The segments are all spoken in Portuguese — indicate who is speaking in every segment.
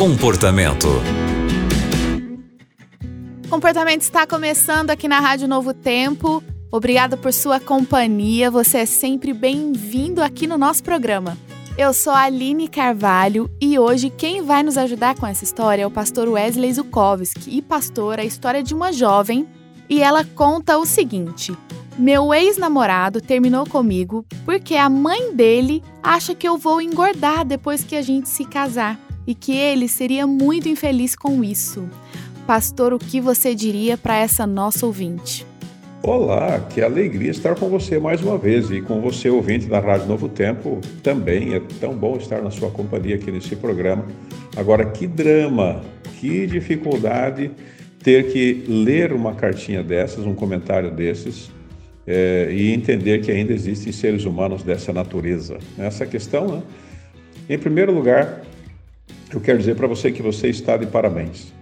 Speaker 1: Comportamento.
Speaker 2: Comportamento está começando aqui na Rádio Novo Tempo. Obrigada por sua companhia. Você é sempre bem-vindo aqui no nosso programa. Eu sou a Aline Carvalho e hoje quem vai nos ajudar com essa história é o pastor Wesley Zukowski. E pastor, a história de uma jovem e ela conta o seguinte: Meu ex-namorado terminou comigo porque a mãe dele acha que eu vou engordar depois que a gente se casar e que ele seria muito infeliz com isso. Pastor, o que você diria para essa nossa ouvinte?
Speaker 3: Olá, que alegria estar com você mais uma vez e com você, ouvinte da Rádio Novo Tempo, também. É tão bom estar na sua companhia aqui nesse programa. Agora, que drama, que dificuldade ter que ler uma cartinha dessas, um comentário desses, é, e entender que ainda existem seres humanos dessa natureza. Essa questão, né? Em primeiro lugar, eu quero dizer para você que você está de parabéns.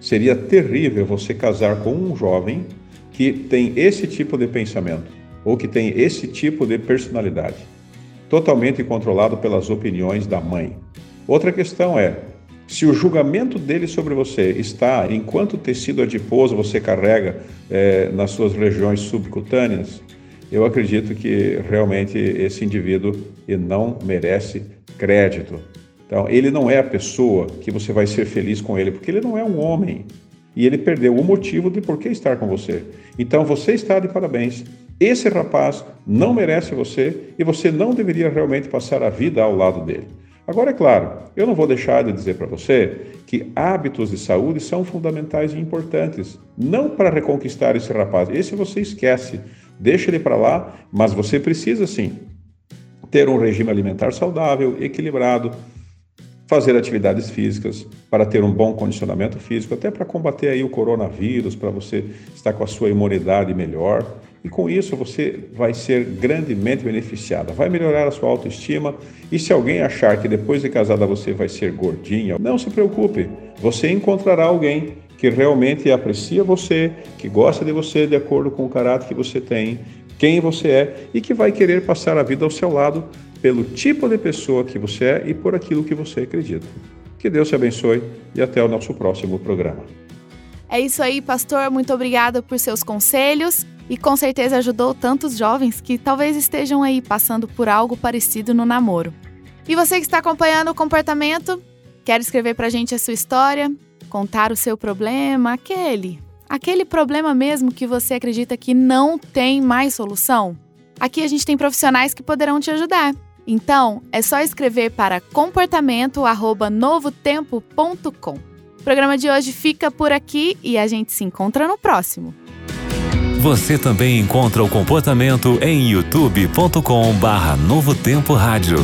Speaker 3: Seria terrível você casar com um jovem que tem esse tipo de pensamento ou que tem esse tipo de personalidade, totalmente controlado pelas opiniões da mãe. Outra questão é: se o julgamento dele sobre você está em quanto tecido adiposo você carrega é, nas suas regiões subcutâneas, eu acredito que realmente esse indivíduo não merece crédito. Então, ele não é a pessoa que você vai ser feliz com ele, porque ele não é um homem. E ele perdeu o motivo de por que estar com você. Então, você está de parabéns. Esse rapaz não merece você e você não deveria realmente passar a vida ao lado dele. Agora, é claro, eu não vou deixar de dizer para você que hábitos de saúde são fundamentais e importantes, não para reconquistar esse rapaz. Esse você esquece, deixa ele para lá, mas você precisa sim ter um regime alimentar saudável, equilibrado, fazer atividades físicas para ter um bom condicionamento físico, até para combater aí o coronavírus, para você estar com a sua imunidade melhor. E com isso você vai ser grandemente beneficiada, vai melhorar a sua autoestima. E se alguém achar que depois de casada você vai ser gordinha, não se preocupe, você encontrará alguém que realmente aprecia você, que gosta de você de acordo com o caráter que você tem, quem você é e que vai querer passar a vida ao seu lado pelo tipo de pessoa que você é e por aquilo que você acredita. Que Deus te abençoe e até o nosso próximo programa.
Speaker 2: É isso aí, pastor. Muito obrigada por seus conselhos e com certeza ajudou tantos jovens que talvez estejam aí passando por algo parecido no namoro. E você que está acompanhando o comportamento, quer escrever para a gente a sua história, contar o seu problema, aquele, aquele problema mesmo que você acredita que não tem mais solução? Aqui a gente tem profissionais que poderão te ajudar. Então, é só escrever para comportamento@novotempo.com. O programa de hoje fica por aqui e a gente se encontra no próximo.
Speaker 1: Você também encontra o comportamento em youtube.com/novotempo rádio.